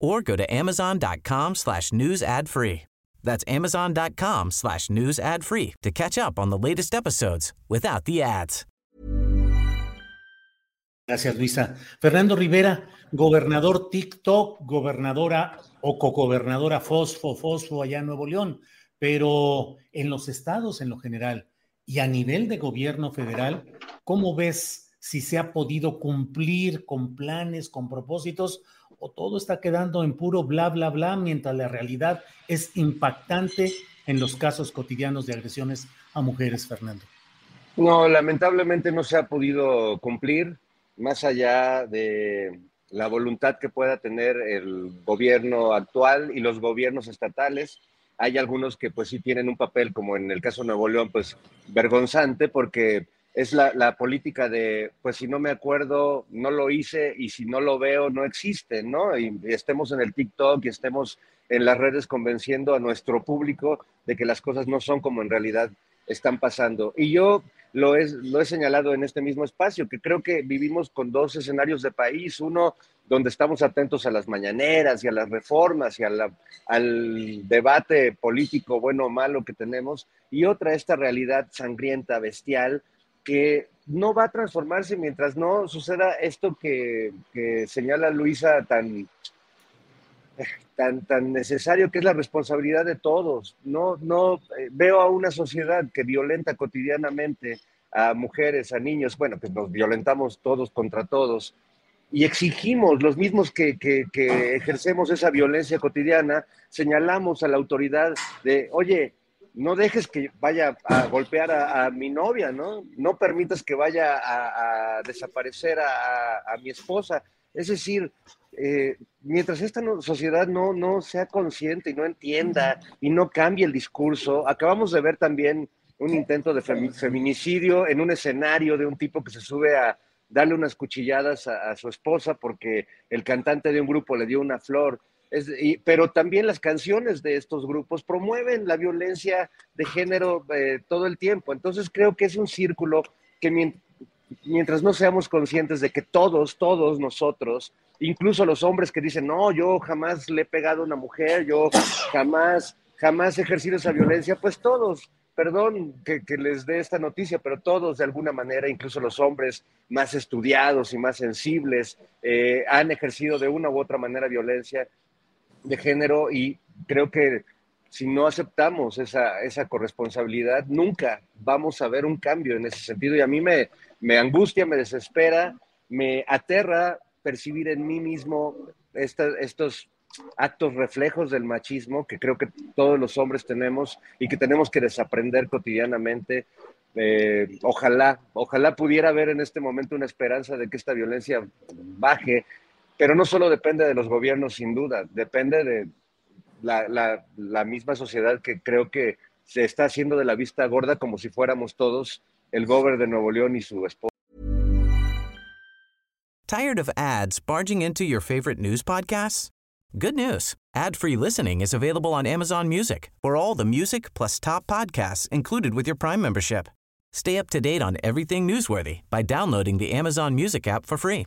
or go to amazon.com slash news ad free. That's amazon.com slash news ad free to catch up on the latest episodes without the ads. Gracias, Luisa. Fernando Rivera, gobernador TikTok, gobernadora o cogobernadora Fosfo, Fosfo allá en Nuevo León, pero en los estados en lo general y a nivel de gobierno federal, ¿cómo ves si se ha podido cumplir con planes, con propósitos o todo está quedando en puro bla, bla, bla, mientras la realidad es impactante en los casos cotidianos de agresiones a mujeres, Fernando? No, lamentablemente no se ha podido cumplir, más allá de la voluntad que pueda tener el gobierno actual y los gobiernos estatales. Hay algunos que pues sí tienen un papel, como en el caso de Nuevo León, pues vergonzante, porque es la, política de, pues si no me acuerdo, no lo hice y si no lo veo, no existe, ¿no? Y, estemos en el TikTok y estemos en las redes convenciendo a nuestro público de que las cosas no son como en realidad están pasando. Y yo lo he, lo he señalado en este mismo espacio, que creo que vivimos con dos escenarios de país, uno donde estamos atentos a las mañaneras y a las reformas y al debate político bueno o malo que tenemos, y otra esta realidad sangrienta, bestial, que no va a transformarse mientras no suceda esto que, señala Luisa tan, tan, tan necesario, que es la responsabilidad de todos. No, no eh, veo a una sociedad que violenta cotidianamente a mujeres, a niños, bueno, pues nos violentamos todos contra todos y exigimos, los mismos que, que, ejercemos esa violencia cotidiana, señalamos a la autoridad de, oye, no dejes que vaya a golpear a, mi novia, ¿no? No permitas que vaya a, desaparecer a, mi esposa. Es decir, eh, mientras esta sociedad no, no sea consciente y no entienda y no cambie el discurso, acabamos de ver también un intento de feminicidio en un escenario de un tipo que se sube a darle unas cuchilladas a su esposa porque el cantante de un grupo le dio una flor pero también las canciones de estos grupos promueven la violencia de género eh, todo el tiempo. Entonces creo que es un círculo que mientras no seamos conscientes de que todos, todos nosotros, incluso los hombres que dicen, no, yo jamás le he pegado a una mujer, yo jamás, jamás he ejercido esa violencia, pues todos, perdón que, les dé esta noticia, pero todos de alguna manera, incluso los hombres más estudiados y más sensibles, eh, han ejercido de una u otra manera violencia de género y creo que si no aceptamos esa, esa corresponsabilidad, nunca vamos a ver un cambio en ese sentido. Y a mí me, me angustia, me desespera, me aterra percibir en mí mismo estos actos reflejos del machismo que creo que todos los hombres tenemos y que tenemos que desaprender cotidianamente. Eh, ojalá, ojalá pudiera haber en este momento una esperanza de que esta violencia baje pero no solo depende de los gobiernos, sin duda, depende de la, la, misma sociedad que creo que se está haciendo de la vista gorda como si fuéramos todos el gobernador de Nuevo León y su esposa. Tired of ads barging into your favorite news podcasts? Good news. Ad-free listening is available on Amazon Music for all the music plus top podcasts included with your Prime membership. Stay up to date on everything newsworthy by downloading the Amazon Music app for free